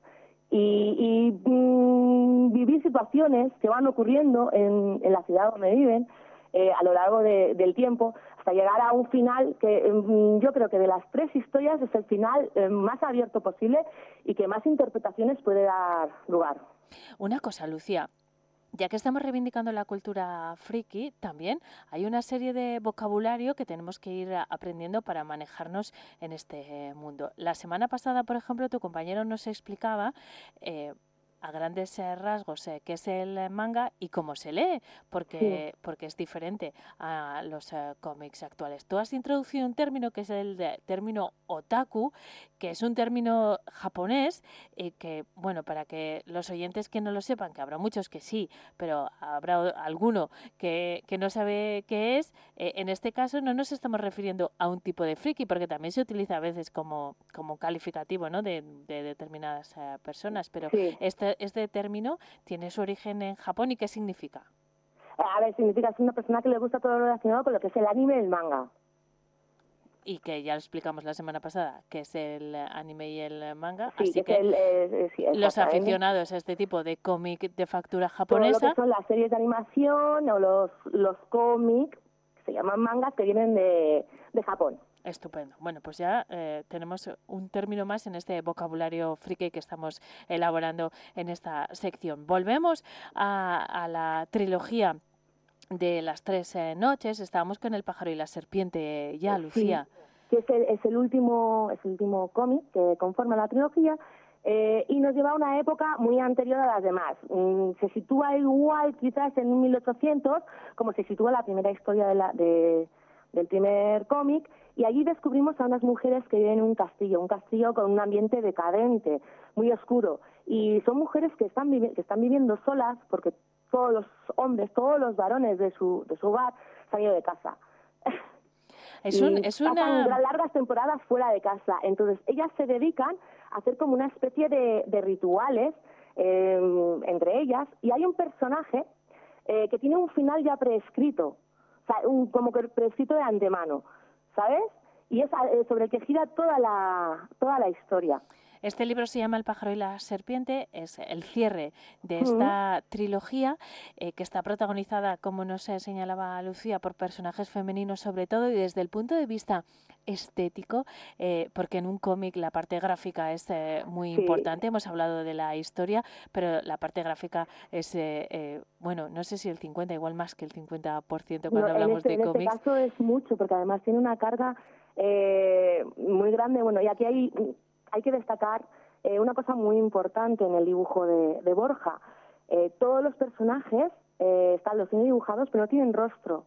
y, y mmm, vivir situaciones que van ocurriendo en, la ciudad donde viven eh, a lo largo de, del tiempo hasta llegar a un final que eh, yo creo que de las tres historias es el final eh, más abierto posible y que más interpretaciones puede dar lugar. Una cosa, Lucía, ya que estamos reivindicando la cultura friki, también hay una serie de vocabulario que tenemos que ir aprendiendo para manejarnos en este mundo. La semana pasada, por ejemplo, tu compañero nos explicaba eh, a grandes rasgos eh, qué es el manga y cómo se lee, porque, sí. porque es diferente a los uh, cómics actuales. Tú has introducido un término que es el de, término otaku, que es un término japonés, y que, bueno, para que los oyentes que no lo sepan, que habrá muchos que sí, pero habrá alguno que, que no sabe qué es, eh, en este caso no nos estamos refiriendo a un tipo de friki, porque también se utiliza a veces como, como calificativo ¿no? de, de determinadas uh, personas, pero sí. este este término tiene su origen en Japón y qué significa? A ver, significa ser una persona que le gusta todo lo relacionado con lo que es el anime y el manga. Y que ya lo explicamos la semana pasada, que es el anime y el manga. Sí, Así que, que el, eh, sí, los aficionados a este tipo de cómic de factura japonesa. Todo lo que son las series de animación o los, los cómics, que se llaman mangas, que vienen de, de Japón. Estupendo. Bueno, pues ya eh, tenemos un término más en este vocabulario friki que estamos elaborando en esta sección. Volvemos a, a la trilogía de las tres eh, noches. Estábamos con el pájaro y la serpiente ya, Lucía. Sí, que es el, es el último, es el último cómic que conforma la trilogía. Eh, y nos lleva a una época muy anterior a las demás. Mm, se sitúa igual quizás en 1800 como se sitúa la primera historia de la, de, del primer cómic y allí descubrimos a unas mujeres que viven en un castillo, un castillo con un ambiente decadente, muy oscuro. Y son mujeres que están, que están viviendo solas porque todos los hombres, todos los varones de su, de su hogar se han ido de casa. Es, un, es una... Pasan largas temporadas fuera de casa. Entonces, ellas se dedican a hacer como una especie de, de rituales eh, entre ellas. Y hay un personaje eh, que tiene un final ya prescrito, o sea, un, como que prescrito de antemano. ¿Sabes? Y es eh, sobre el que gira toda la, toda la historia. Este libro se llama El pájaro y la serpiente, es el cierre de esta trilogía eh, que está protagonizada, como nos señalaba Lucía, por personajes femeninos sobre todo y desde el punto de vista estético, eh, porque en un cómic la parte gráfica es eh, muy sí. importante, hemos hablado de la historia, pero la parte gráfica es, eh, bueno, no sé si el 50, igual más que el 50% cuando no, hablamos este, de cómics. En este caso es mucho, porque además tiene una carga muy grande, bueno, y aquí hay hay que destacar eh, una cosa muy importante en el dibujo de, de Borja. Eh, todos los personajes eh, están los tienen dibujados, pero no tienen rostro.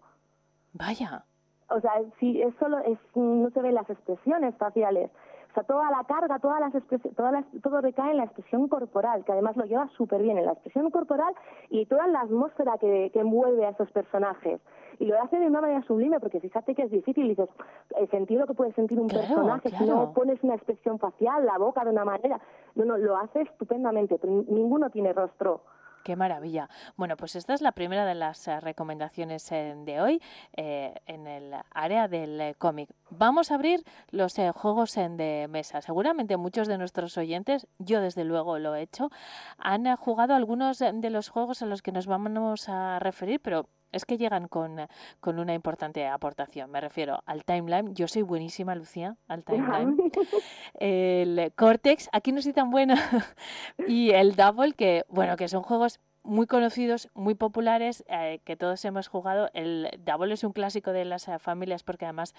Vaya. O sea, si es solo, es, no se ven las expresiones faciales. O sea, toda la carga, todas las todas las, todo recae en la expresión corporal, que además lo lleva súper bien en la expresión corporal y toda la atmósfera que, que envuelve a esos personajes. Y lo hace de una manera sublime, porque fíjate que es difícil, dices, el sentido que puede sentir un Claro, personaje si no pones una expresión facial, la boca de una manera. No, no, lo hace estupendamente, pero ninguno tiene rostro. Qué maravilla. Bueno, pues esta es la primera de las eh, recomendaciones de hoy eh, en el área del eh, cómic. Vamos a abrir los eh, juegos en de mesa. Seguramente muchos de nuestros oyentes, yo desde luego lo he hecho, han jugado algunos de los juegos a los que nos vamos a referir, pero es que llegan con, eh, con una importante aportación. Me refiero al timeline. Yo soy buenísima, Lucía, al timeline. el Cortex, aquí no soy tan buena, y el Double, que bueno, que son juegos muy conocidos, muy populares, eh, que todos hemos jugado. El Double es un clásico de las eh, familias porque además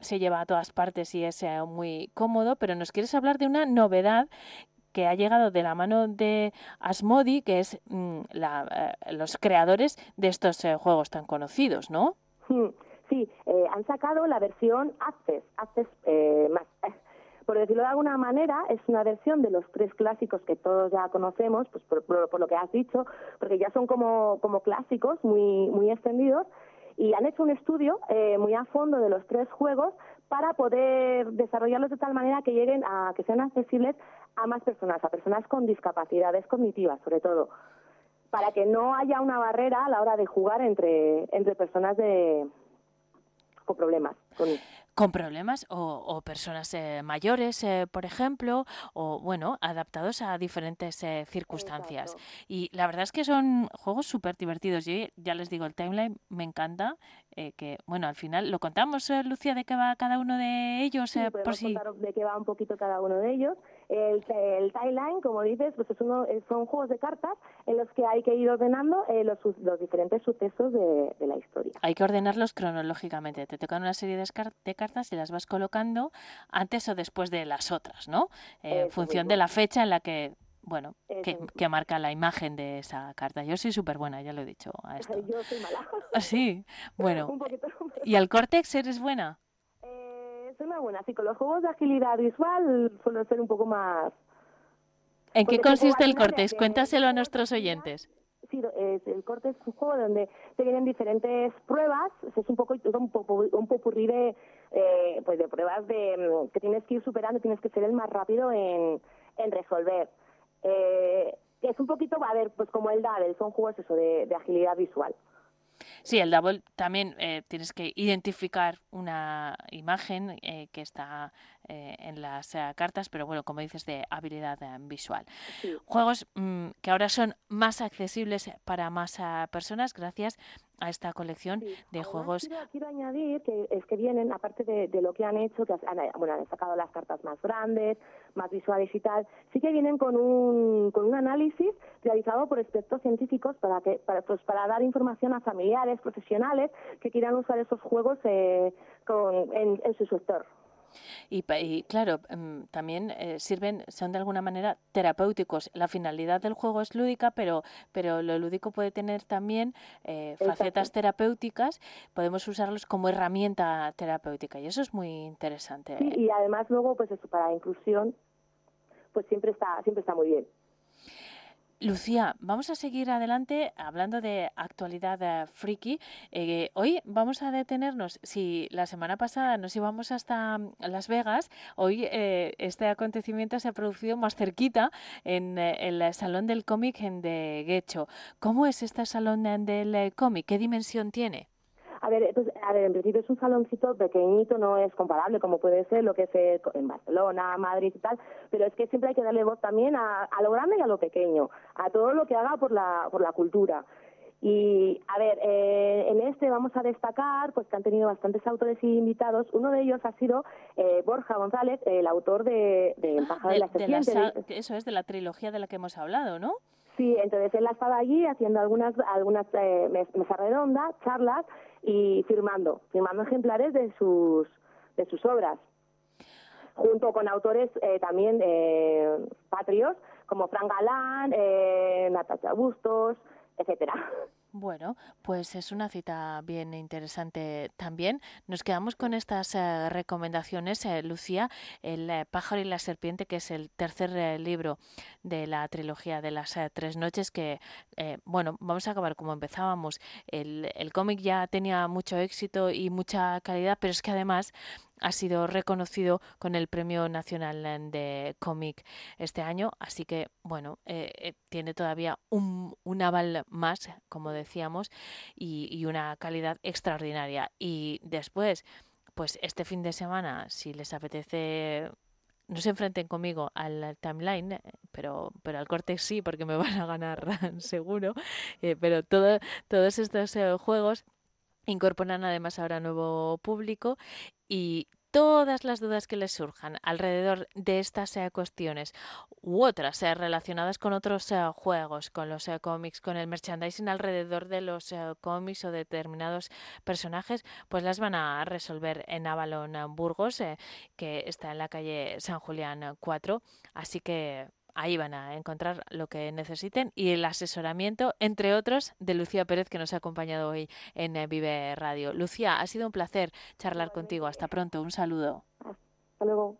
se lleva a todas partes y es eh, muy cómodo, pero nos quieres hablar de una novedad que ha llegado de la mano de Asmodi, que es mm, la, eh, los creadores de estos eh, juegos tan conocidos, ¿no? Sí, eh, han sacado la versión Access, Access eh, más. Por decirlo de alguna manera, es una versión de los tres clásicos que todos ya conocemos, pues por, por- por lo que has dicho, porque ya son como, como clásicos muy, muy extendidos, y han hecho un estudio eh, muy a fondo de los tres juegos para poder desarrollarlos de tal manera que lleguen a que sean accesibles a más personas, a personas con discapacidades cognitivas, sobre todo para que no haya una barrera a la hora de jugar entre, entre personas de, con problemas. Con, con problemas o, o personas eh, mayores, eh, por ejemplo, o bueno, adaptados a diferentes eh, circunstancias. Y la verdad es que son juegos súper divertidos. Yo ya les digo, el timeline me encanta, eh, que bueno, al final lo contamos, eh, Lucía, de qué va cada uno de ellos, Sí, eh, por si... contar de qué va un poquito cada uno de ellos. El, el timeline, como dices, pues es uno, es- son juegos de cartas en los que hay que ir ordenando eh, los, los diferentes sucesos de, de la historia. Hay que ordenarlos cronológicamente. Te tocan una serie de, cartas y las vas colocando antes o después de las otras, ¿no? Eh, en Eso función de la fecha en la que, bueno, que, que marca la imagen de esa carta. Yo soy súper buena, ya lo he dicho a esto. Yo soy mala. Sí, bueno. un poquito. ¿Y al Cortex eres buena? Soy una buena. Sí, con los juegos de agilidad visual suelo ser un poco más... ¿En qué consiste el de- Cuéntaselo a nuestros oyentes. Sí, es, el corte es un juego donde te vienen diferentes pruebas, es un poco un, popu- un popurrí de, eh, pues de pruebas de, mm, que tienes que ir superando, tienes que ser el más rápido en, en resolver. Eh, es un poquito, a ver, pues como el Dadel, son juegos eso de, de agilidad visual. Sí, el Double también eh, tienes que identificar una imagen eh, que está eh, en las eh, cartas, pero bueno, como dices, de habilidad eh, visual. Juegos mm, que ahora son más accesibles para más eh, personas gracias a esta colección de juegos. Quiero, quiero añadir que es que vienen, aparte de, de lo que han hecho, que han, bueno, han sacado las cartas más grandes, más visuales y tal, sí que vienen con un, con un análisis realizado por expertos científicos para, que, para, pues, para dar información a familiares, profesionales que quieran usar esos juegos eh, con, en, en su sector. Y, y, claro, mm, también eh, sirven, son de alguna manera terapéuticos. La finalidad del juego es lúdica, pero, pero lo lúdico puede tener también eh, facetas terapéuticas. Podemos usarlos como herramienta terapéutica y eso es muy interesante. Sí, y además luego, pues eso, para inclusión, pues siempre está, siempre está muy bien. Lucía, vamos a seguir adelante hablando de actualidad eh, friki. Eh, hoy vamos a detenernos, si la semana pasada nos íbamos hasta mm, Las Vegas, hoy eh, este acontecimiento se ha producido más cerquita en eh, el Salón del Cómic en de Guecho. ¿Cómo es este Salón del eh, Cómic? ¿Qué dimensión tiene? A ver, pues, a ver, en principio es un saloncito pequeñito, no es comparable como puede ser lo que es eh, en Barcelona, Madrid y tal, pero es que siempre hay que darle voz también a, a lo grande y a lo pequeño, a todo lo que haga por la, por la cultura. Y, a ver, eh, en este vamos a destacar pues que han tenido bastantes autores y invitados. Uno de ellos ha sido eh, Borja González, el autor de, de El pájaro De- la de la serpiente. eso es de la trilogía de la que hemos hablado, ¿no? Sí, entonces él ha estado allí haciendo algunas algunas eh, mes- mesas redondas, charlas y firmando, firmando ejemplares de sus de sus obras, junto con autores eh, también eh, patrios como Fran Galán, eh, Natacha Bustos, etcétera. Bueno, pues es una cita bien interesante también. Nos quedamos con estas eh, recomendaciones, eh, Lucía, El eh, pájaro y la serpiente, que es el tercer libro de la trilogía de las tres noches, que, bueno, vamos a acabar como empezábamos. El, el cómic ya tenía mucho éxito y mucha calidad, pero es que además ha sido reconocido con el Premio Nacional de Cómic este año, así que bueno, eh, eh, tiene todavía un, un, aval más, como decíamos, y, y una calidad extraordinaria. Y después, pues este fin de semana, si les apetece no se enfrenten conmigo al timeline, pero, pero al corte sí, porque me van a ganar seguro. Eh, pero todo, todos estos juegos Incorporan además ahora nuevo público y todas las dudas que les surjan alrededor de estas eh, cuestiones u otras eh, relacionadas con otros eh, juegos, con los cómics, con el merchandising alrededor de los cómics o determinados personajes, pues las van a resolver en Avalon Burgos, que está en la calle San Julián 4. Así que ahí van a encontrar lo que necesiten y el asesoramiento, entre otros, de Lucía Pérez, que nos ha acompañado hoy en eh, Vive Radio. Lucía, ha sido un placer charlar contigo. Hasta pronto. Un saludo. Hasta luego.